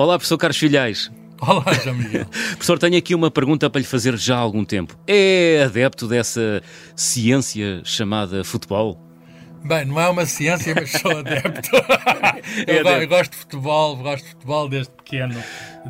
Olá, professor Carlos Filhais. Olá, João Miguel. professor, tenho aqui uma pergunta para lhe fazer já há algum tempo. É adepto dessa ciência chamada futebol? Bem, não é uma ciência, mas sou adepto. É eu, eu, gosto de futebol, gosto de futebol desde pequeno.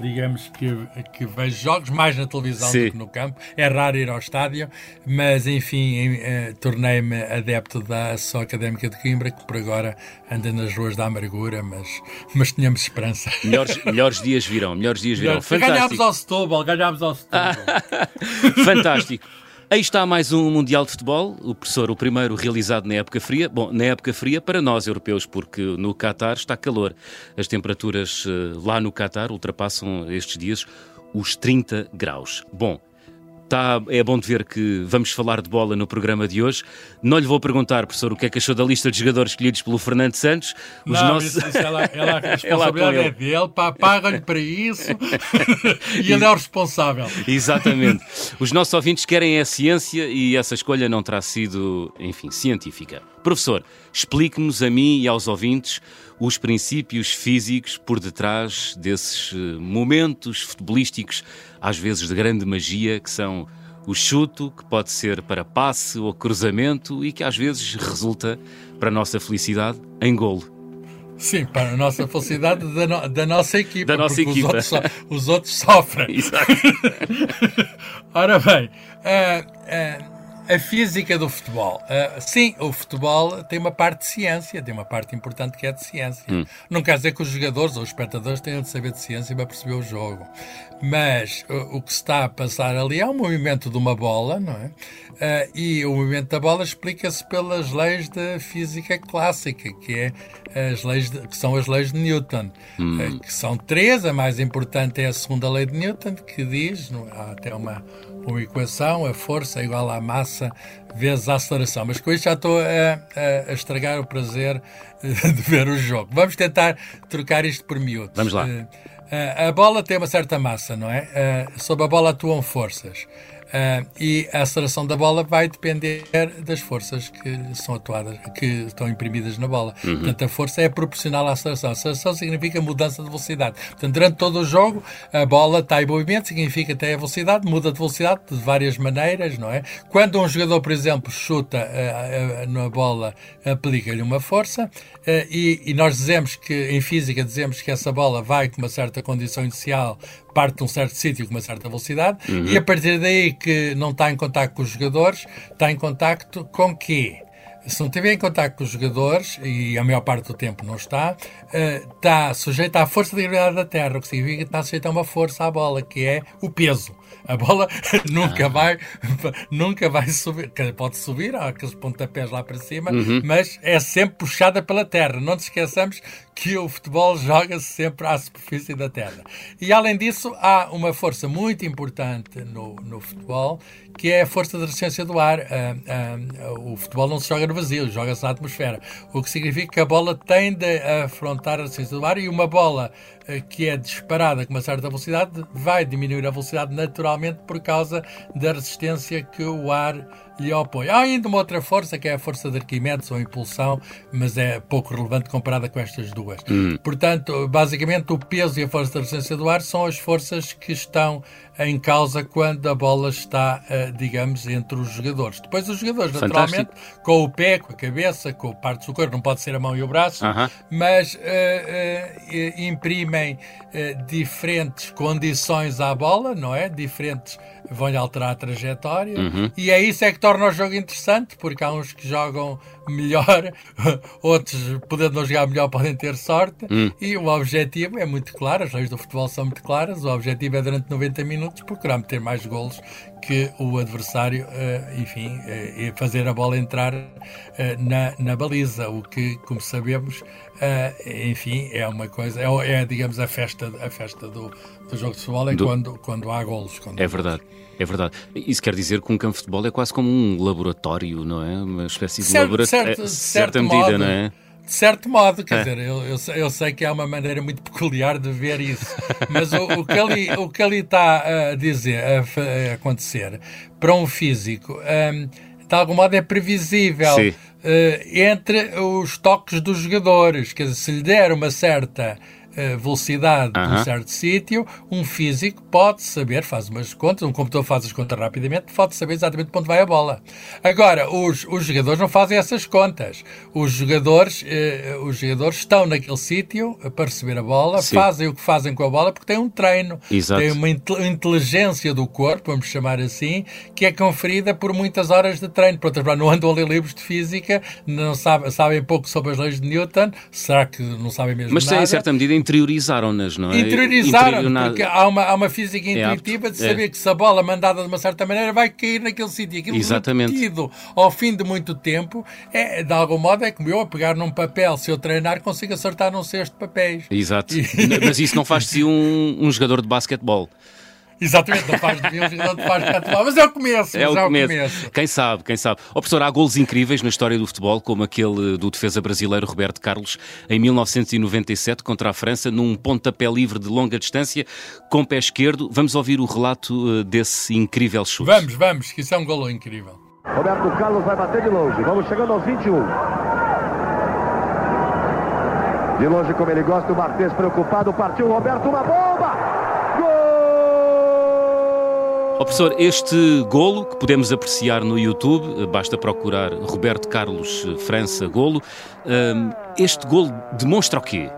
Digamos que, que vejo jogos mais na televisão Sim. do que no campo. É raro ir ao estádio, mas enfim, eh, tornei-me adepto da Associação Académica de Coimbra, que por agora anda nas ruas da amargura, mas, mas tínhamos esperança. Melhores, melhores dias virão, melhores dias virão. Fantástico. Ganhámos ao Setúbal, ganhámos ao Setúbal. Fantástico. Aí está mais um Mundial de Futebol, o professor, o primeiro realizado na época fria. Bom, na época fria para nós europeus, porque no Qatar está calor. As temperaturas eh, lá no Qatar ultrapassam estes dias os 30 graus. Bom, Tá, é bom de ver que vamos falar de bola no programa de hoje. Não lhe vou perguntar, professor, o que é que achou da lista de jogadores escolhidos pelo Fernando Santos. Os não, nossos... isso, isso ela, ela, a responsabilidade ela é dele, paga-lhe para isso e ele é o responsável. Exatamente. Os nossos ouvintes querem a ciência e essa escolha não terá sido, enfim, científica. Professor, explique-nos a mim e aos ouvintes os princípios físicos por detrás desses eh, momentos futebolísticos, às vezes de grande magia, que são o chuto, que pode ser para passe ou cruzamento e que às vezes resulta, para a nossa felicidade, em golo. Sim, para a nossa felicidade da, no, da nossa equipa. Da nossa equipa. Os outros, so, os outros sofrem. Exato. Ora bem, uh, uh, a física do futebol. Uh, sim, o futebol tem uma parte de ciência, tem uma parte importante que é de ciência. Hum. Não quer dizer que os jogadores ou os espectadores tenham de saber de ciência para perceber o jogo. Mas uh, o que se está a passar ali é o movimento de uma bola, não é? Uh, e o movimento da bola explica-se pelas leis da física clássica, que, é as leis de, que são as leis de Newton, hum. que são três. A mais importante é a segunda lei de Newton, que diz, há até uma uma equação, a força é igual à massa vezes a aceleração. Mas com isto já estou a, a, estragar o prazer eh, de ver o jogo. Vamos tentar trocar isto por miúdos. Vamos lá. Uh, a bola tem uma certa massa, não é? Uh, sobre a bola atuam forças. Uh, e a aceleração da bola vai depender das forças que são atuadas, que estão imprimidas na bola. Uhum. Portanto, a força é proporcional à aceleração. A aceleração significa mudança de velocidade. Portanto, durante todo o jogo, a bola está em movimento, significa até a velocidade, muda de velocidade de várias maneiras, não é? Quando um jogador, por exemplo, chuta uh, uh, na bola, aplica-lhe uma força, e, e nós dizemos que, em física, dizemos que essa bola vai com uma certa condição inicial parte de um certo sítio com uma certa velocidade uhum. e a partir daí que não está em contato com os jogadores, está em contato com quê? Se não estiver em contato com os jogadores, e a maior parte do tempo não está, está sujeito à força de gravidade da Terra, o que significa que está sujeito a uma força à bola, que é o peso. A bola nunca ah. vai nunca vai subir, pode subir, há aqueles pontapés lá para cima, uhum. mas é sempre puxada pela terra. Não nos esqueçamos que o futebol joga-se sempre à superfície da terra. E além disso, há uma força muito importante no, no futebol, que é a força da resistência do ar. Uh, uh, o futebol não se joga no vazio, joga-se na atmosfera. O que significa que a bola tende a afrontar a resistência do ar e uma bola uh, que é disparada com uma certa velocidade vai diminuir a velocidade naturalmente por causa da resistência que o ar lhe opõe. Há ainda uma outra força, que é a força de Arquimedes, ou impulsão, mas é pouco relevante comparada com estas duas. Hum. Portanto, basicamente, o peso e a força de resistência do ar são as forças que estão em causa quando a bola está, uh, digamos, entre os jogadores. Depois os jogadores, Fantástico. naturalmente, com o pé, com a cabeça, com partes do corpo, não pode ser a mão e o braço, uh -huh. mas uh, imprimem diferentes condições à bola, não é? Diferentes vão-lhe alterar a trajetória uhum. e é isso é que torna o jogo interessante, porque há uns que jogam melhor, outros, podendo não jogar melhor, podem ter sorte. Hum. E o objetivo é muito claro, as leis do futebol são muito claras. O objetivo é, durante 90 minutos, procurar meter mais golos que o adversário, uh, enfim, uh, fazer a bola entrar uh, na, na baliza, o que, como sabemos, enfim, é uma coisa, é, é, digamos, a festa, a festa do, do jogo de futebol, é do... quando, quando há golos. Quando é verdade. É verdade. Isso quer dizer que um campo de futebol é quase como um laboratório, não é? Uma espécie de certo, laboratório. Certo, é, certa medida, modo, não é? De certo modo, quer é. dizer, eu, eu, eu, sei que há uma maneira muito peculiar de ver isso, mas o, o, que, ali, o que ali está a dizer, a, a acontecer, para um físico, um, de algum modo é previsível. Uh, entre os toques dos jogadores, quer dizer, se lhe der uma certa velocidade uh -huh. num certo sítio, um físico pode saber, faz umas contas, um computador faz as contas rapidamente, pode saber exatamente para onde vai a bola. Agora, os, os jogadores não fazem essas contas. Os jogadores, uh, os jogadores estão naquele sítio para receber a bola, Sim. fazem o que fazem com a bola porque têm um treino, Exato. têm uma inteligência do corpo, vamos chamar assim, que é conferida por muitas horas de treino. Por outras palavras, não andam a ler livros de física, não sabem, sabem pouco sobre as leis de Newton, será que não sabem mesmo Mas, nada? Mas, em certa medida, interiorizaram-nas, não é? Interiorizaram, porque há uma, há uma física é intuitiva é de saber é. que se a bola mandada de uma certa maneira vai cair naquele sítio. Aquilo Exatamente. repetido ao fim de muito tempo, é, de algum modo, é como eu a pegar num papel, se eu treinar, consigo acertar num cesto de papéis. Exato. Mas isso não faz de si um, um jogador de basquetebol. Exatamente, não faz de mim um jogador de basquetebol, mas é o começo. É o, é começo. começo. Quem sabe, quem sabe. Oh, professor, há golos incríveis na história do futebol, como aquele do defesa brasileiro Roberto Carlos em 1997 contra a França, num pontapé livre de longa distância, com pé esquerdo. Vamos ouvir o relato eh, desse incrível chute. Vamos, vamos, que isso é um golo incrível. Roberto Carlos vai bater de longe. Vamos chegando aos 21. De longe, como ele gosta, o Martins preocupado. Partiu Roberto, uma bomba! Oh, professor, este golo que podemos apreciar no YouTube, basta procurar Roberto Carlos França Golo, hum, este golo demonstra o quê?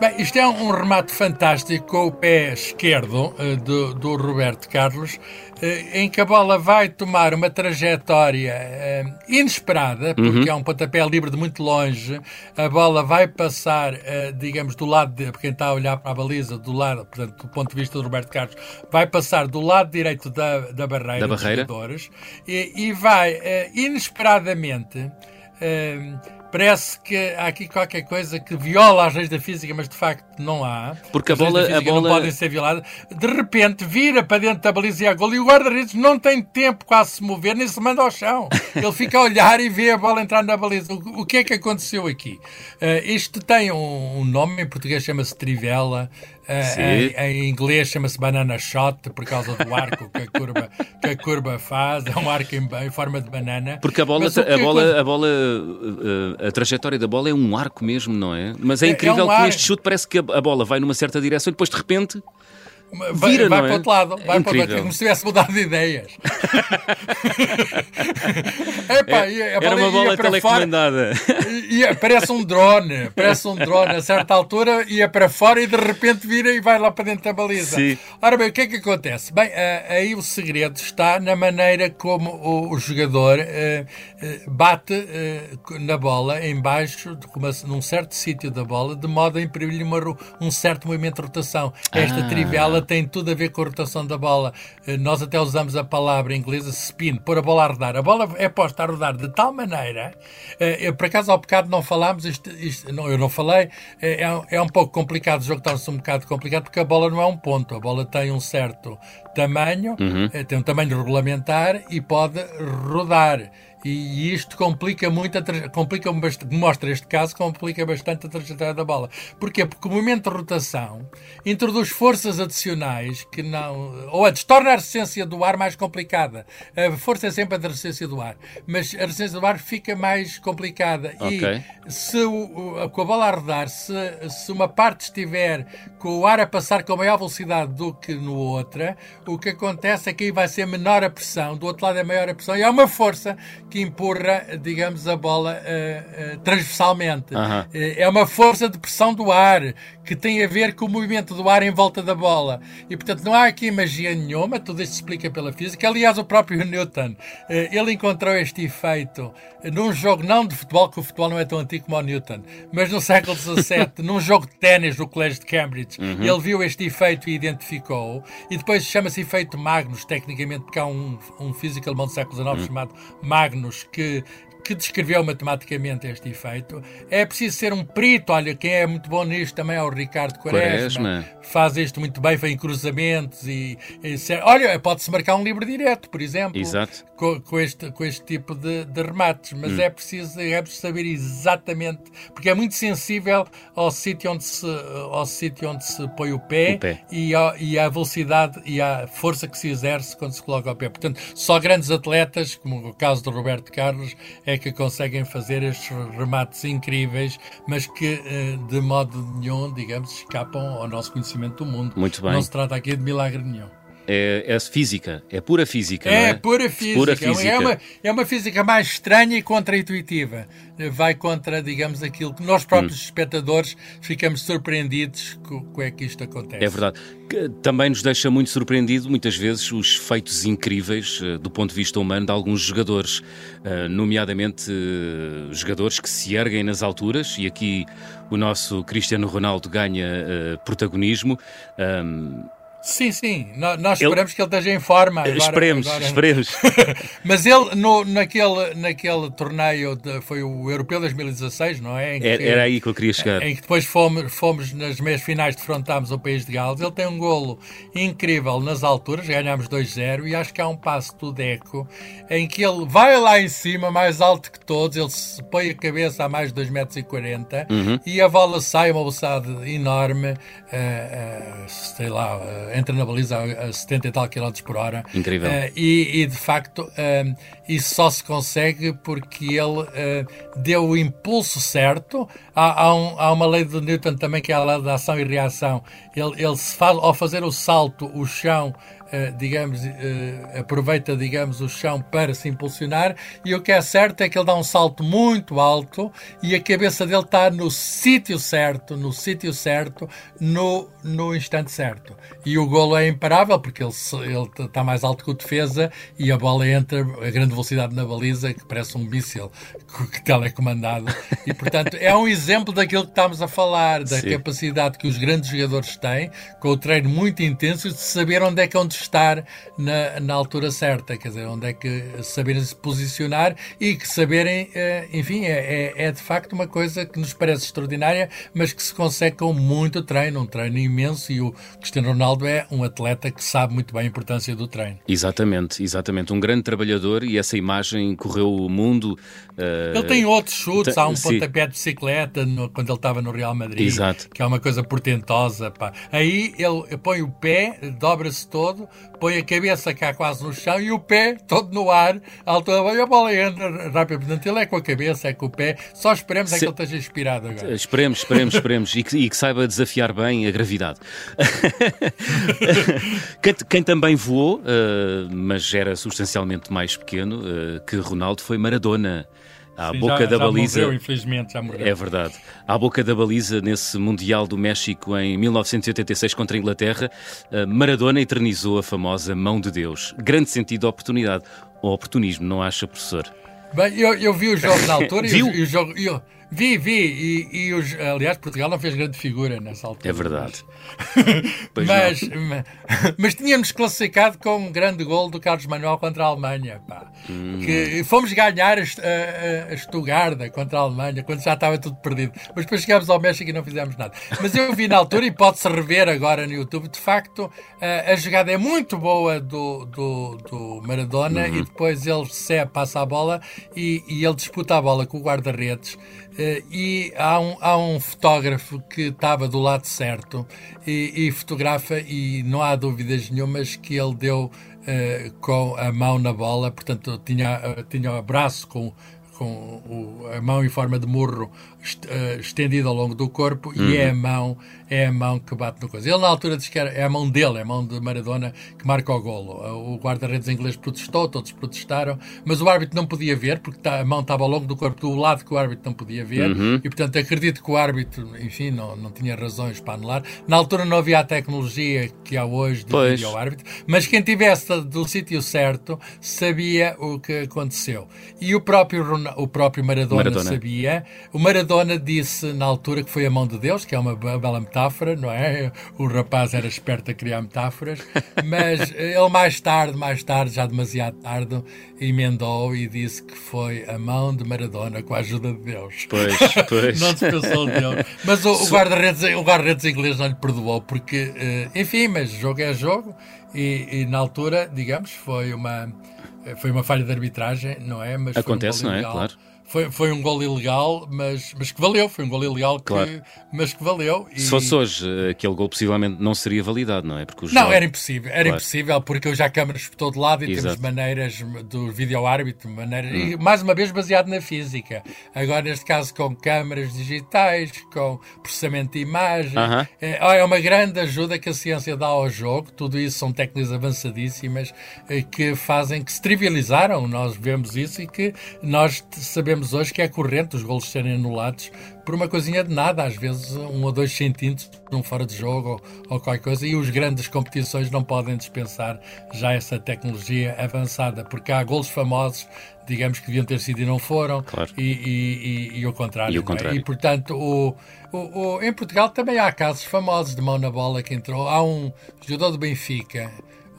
Bem, isto é um remate fantástico com o pé esquerdo uh, do, do, Roberto Carlos, uh, em que a bola vai tomar uma trajetória uh, inesperada, porque uhum. é um pontapé livre de muito longe. A bola vai passar, digamos, do lado de quem está a olhar para a baliza, do lado, portanto, do ponto de vista do Roberto Carlos, vai passar do lado direito da, da barreira, da barreira. dos jogadores e, e vai inesperadamente parece que há aqui qualquer coisa que viola as leis da física, mas de facto não há. Porque a bola, a bola não podem ser violadas. De repente vira para dentro da baliza e a gol e o guarda-redes não tem tempo quase se mover, nem se manda ao chão. Ele fica a olhar e vê a bola entrar na baliza. O, o que é que aconteceu aqui? Uh, isto tem um, um nome, em português chama-se trivela. Uh, em, em, inglês chama-se banana shot por causa do arco que a curva, que a curva faz, é um arco em, em forma de banana. Porque a bola, a, bola, a bola, a, a, trajetória da bola é um arco mesmo, não é? Mas é, é incrível é um que neste chute parece que a, a bola vai numa certa direção e depois de repente Vira, vai, vai para o outro lado, vai é para outro lado, como se tivesse mudado de ideias. Epá, é, era uma bola. Ia, parece um drone, parece um drone. A certa altura ia para fora e de repente vira e vai lá para dentro da baliza. Sim. Ora bem, o que é que acontece? Bem, aí o segredo está na maneira como o, o jogador uh, bate uh, na bola em baixo, num certo sítio da bola, de modo a imprimir um certo movimento de rotação. Esta ah. trivela tem tudo a ver com a rotação da bola. Eh, nós até usamos a palavra inglesa spin, pôr a bola a rodar. A bola é posta a rodar de tal maneira. Eh, eu, por acaso, ao bocado não falámos, isto, isto, não, eu não falei, eh, é, é um pouco complicado, o jogo torna-se um bocado complicado porque a bola não é um ponto, a bola tem um certo tamanho, uhum. tem um tamanho regulamentar e pode rodar. E isto complica muito, a complica mostra este caso, complica bastante a trajetória da bola. Porquê? Porque o movimento de rotação introduz forças adicionais que não. ou a torna a resistência do ar mais complicada. A força é sempre a da resistência do ar, mas a resistência do ar fica mais complicada. Okay. E se o, com a bola a rodar, se, se uma parte estiver com o ar a passar com maior velocidade do que no outra, o que acontece é que aí vai ser menor a pressão, do outro lado é maior a pressão, e há uma força que empurra, digamos, a bola uh, uh, transversalmente. Uh, é uma força de pressão do ar que tem a ver com o movimento do ar em volta da bola. E, portanto, não há aqui magia nenhuma, tudo isto se explica pela física. Aliás, o próprio Newton, ele encontrou este efeito num jogo não de futebol, que o futebol não é tão antigo como o Newton, mas no século XVII, num jogo de ténis no Colégio de Cambridge, uhum. ele viu este efeito e identificou. E depois chama-se efeito Magnus, tecnicamente, porque há um, um físico alemão do século XIX uhum. chamado Magnus, que que descreveu matematicamente este efeito. É preciso ser um perito, olha, quem é muito bom nisto também é o Ricardo Quaresma. Quaresma. Faz isto muito bem, faz em cruzamentos e, e olha, pode-se marcar um livro direto, por exemplo, Exato. Com, com, este, com este tipo de, de remates, mas hum. é, preciso, é preciso saber exatamente, porque é muito sensível ao sítio onde se, ao sítio onde se põe o pé, o pé. E, ao, e à velocidade e à força que se exerce quando se coloca o pé. Portanto, só grandes atletas, como o caso do Roberto Carlos, é que conseguem fazer estes remates incríveis, mas que de modo nenhum, digamos, escapam ao nosso conhecimento do mundo. Muito bem. Não se trata aqui de milagre nenhum é, é, física, é pura física. É, é? Pura, física. pura física. É uma, é uma física mais estranha e contra-intuitiva. Vai contra, digamos, aquilo que nós próprios hum. espectadores ficamos surpreendidos com o é que isto acontece. É verdade. Também nos deixa muito surpreendido, muitas vezes, os feitos incríveis uh, do ponto de vista humano de alguns jogadores, uh, nomeadamente uh, jogadores que se erguem nas alturas, e aqui o nosso Cristiano Ronaldo ganha protagonismo. Um, Sim, sim. nós esperamos ele... que ele esteja em forma. Agora, esperemos, agora... esperemos. Mas ele, no, naquele, naquele torneio, de, foi o Europeu 2016, não é? Que, era aí que eu queria chegar. Em que depois fomos, fomos nas meias finais, defrontámos o país de Gales. Ele tem um golo incrível nas alturas, ganhámos 2-0 e acho que há um passo do Deco em que ele vai lá em cima, mais alto que todos, ele se põe a cabeça a mais de 2,40 m uhum. e a bola sai uma velocidade enorme, uh, uh, sei lá. Uh, entra na baliza a 70 e tal km por hora. Incrível. Uh, e, e, de facto, uh, isso só se consegue porque ele uh, deu o impulso certo. Há, há, um, há, uma lei de Newton também que é a lei da ação e reação. Ele, ele se faz, ao fazer o salto, o chão digamos, uh, aproveita, digamos, o chão para se impulsionar e o que é certo é que ele dá um salto muito alto e a cabeça dele está no sítio certo, no sítio certo, no, no instante certo. E o golo é imparável porque ele, ele está mais alto que o defesa e a bola entra a grande velocidade na baliza que parece um míssil telecomandado e, portanto, é um exemplo daquilo que estamos a falar, da Sim. capacidade que os grandes jogadores têm, com o treino muito intenso, de saber onde é que onde estar na, na altura certa, quer dizer, onde é que saberem se posicionar e que saberem, eh, enfim, é, é, é, de facto uma coisa que nos parece extraordinária, mas que se consegue com muito treino, um treino imenso e o Cristiano Ronaldo é um atleta que sabe muito bem a importância do treino. Exatamente, exatamente, um grande trabalhador e essa imagem correu o mundo. Uh... Ele tem outros chutes, há um sim. pontapé de bicicleta no, quando ele estava no Real Madrid, Exato. que é uma coisa portentosa. Pá. Aí ele põe o pé, dobra-se todo, põe a cabeça cá quase no chão e o pé todo no ar, altura e a bola entra rápido. Portanto, ele é com a cabeça, é com o pé. Só esperemos Se... é que ele esteja inspirado agora. Esperemos, esperemos, esperemos. e, que, e que saiba desafiar bem a gravidade. quem, quem, também voou, uh, mas era substancialmente mais pequeno uh, que Ronaldo, foi Maradona à Sim, boca já, da já baliza. Morreu, infelizmente, já morreu. É verdade. À boca da baliza, nesse Mundial do México em 1986 contra a Inglaterra, Maradona eternizou a famosa mão de Deus. Grande sentido de oportunidade. Ou oportunismo, não acha, professor? Bem, eu, eu vi o jogo na altura e o, o jogo. Eu, Vi, vi, e, e os, aliás, Portugal não fez grande figura nessa altura. É verdade. Mas, mas, mas, tínhamos classificado com um grande gol do Carlos Manuel contra a Alemanha. Pá. Hum. Que fomos ganhar a, a, a Stuttgart contra a Alemanha, quando já estava tudo perdido. Mas depois chegámos ao México e não fizemos nada. Mas eu vi na altura, e pode-se rever agora no YouTube, de facto, a, a jogada é muito boa do, do, do Maradona uhum. e depois ele se passa a bola e, e ele disputa a bola com o guarda-redes e há um, há um fotógrafo que estava do lado certo e, e, fotografa, e não há dúvidas nenhumas que ele deu uh, com a mão na bola, portanto, tinha, uh, tinha o braço com, com o, a mão em forma de murro estendida ao longo do corpo uhum. e é a mão é a mão que bate no coisa. Ele na altura disse que era, é a mão dele, é a mão de Maradona que marca o golo. O guarda-redes inglês protestou, todos protestaram, mas o árbitro não podia ver, porque tá, a mão estava ao longo do corpo do lado que o árbitro não podia ver, uhum. e portanto acredito que o árbitro, enfim, não, não tinha razões para anular. Na altura não havia a tecnologia que há hoje de pois. vídeo ao árbitro, mas quem tivesse do sítio certo sabia o que aconteceu. E o próprio, o próprio Maradona, Maradona, sabia. O Maradona disse na altura que foi a mão de Deus, que é uma bela metáfora metáfora, não é? O rapaz era esperto a criar metáforas, mas ele mais tarde, mais tarde, já demasiado tarde, emendou e disse que foi a mão de Maradona com a ajuda de Deus. Pois, pois. não se pensou Deus. Mas o, o guarda-redes guarda inglês não lhe perdoou, porque, eh, enfim, mas jogo é jogo e, e na altura, digamos, foi uma, foi uma falha de arbitragem, não é? Mas Acontece, um não é? Claro foi, foi um gol ilegal, mas, mas que valeu. Foi um gol ilegal, que, Claro. mas que valeu. E- Se fosse hoje, aquele gol possivelmente não seria validado, não é? Porque Não, jogos- era impossível, era Claro. impossível, porque hoje há câmaras por todo lado e Exato. temos maneiras do vídeo-árbitro, maneiras, e Hum. mais uma vez baseado na física. Agora, neste caso, com câmaras digitais, com processamento de imagem, Aham. é, é uma grande ajuda que a ciência dá ao jogo. Tudo isso são técnicas avançadíssimas eh, que fazem, que se trivializaram, nós vemos isso e que nós t- sabemos hoje que é corrente os golos serem anulados por uma coisinha de nada, às vezes um ou dois centímetros num fora de jogo ou, ou qualquer coisa, e os grandes competições não podem dispensar já essa tecnologia avançada, porque há golos famosos, digamos que deviam ter sido e não foram, Claro. e, e, e, e o contrário. E o é? contrário. E, portanto, o, o, o- em Portugal também há casos famosos de mão na bola que entrou. Há um jogador do Benfica,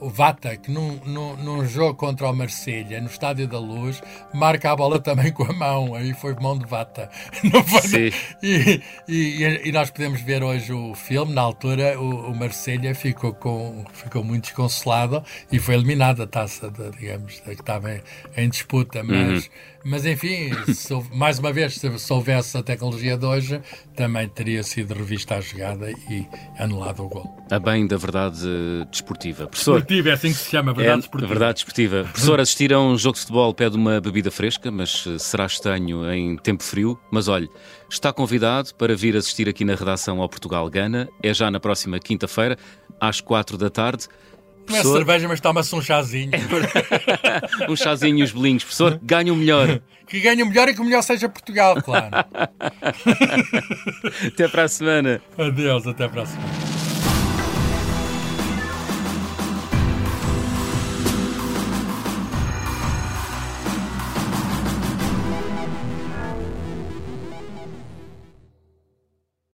o Vata, que num, num, num jogo contra o Marselha, no Estádio da Luz, marca a bola também com a mão. Aí foi mão de Vata. Foi? Sim. E, e, e nós podemos ver hoje o filme. Na altura, o, o Marselha ficou, com, ficou muito desconsolado e foi eliminado da taça, de, digamos, que estava em, em disputa. Mas, mas enfim, se mais uma vez, se, se houvesse a tecnologia de hoje, também teria sido revista a jogada e anulado o gol. A bem da verdade desportiva. Professor, Esportivo, é assim que se chama, É, verdade desportiva. Professor, assistir a um jogo de futebol pede uma bebida fresca, mas eh, será estranho em tempo frio. Mas olhe, está convidado para vir assistir aqui na redação ao Portugal-Gana. É já na próxima quinta-feira, às quatro da tarde. Não é Professor, cerveja, mas toma-se um chazinho. um chazinho e os bolinhos. Professor, ganha o melhor. que ganhe o melhor e que o melhor seja Portugal, claro. Até para a semana. Adeus, até a próxima.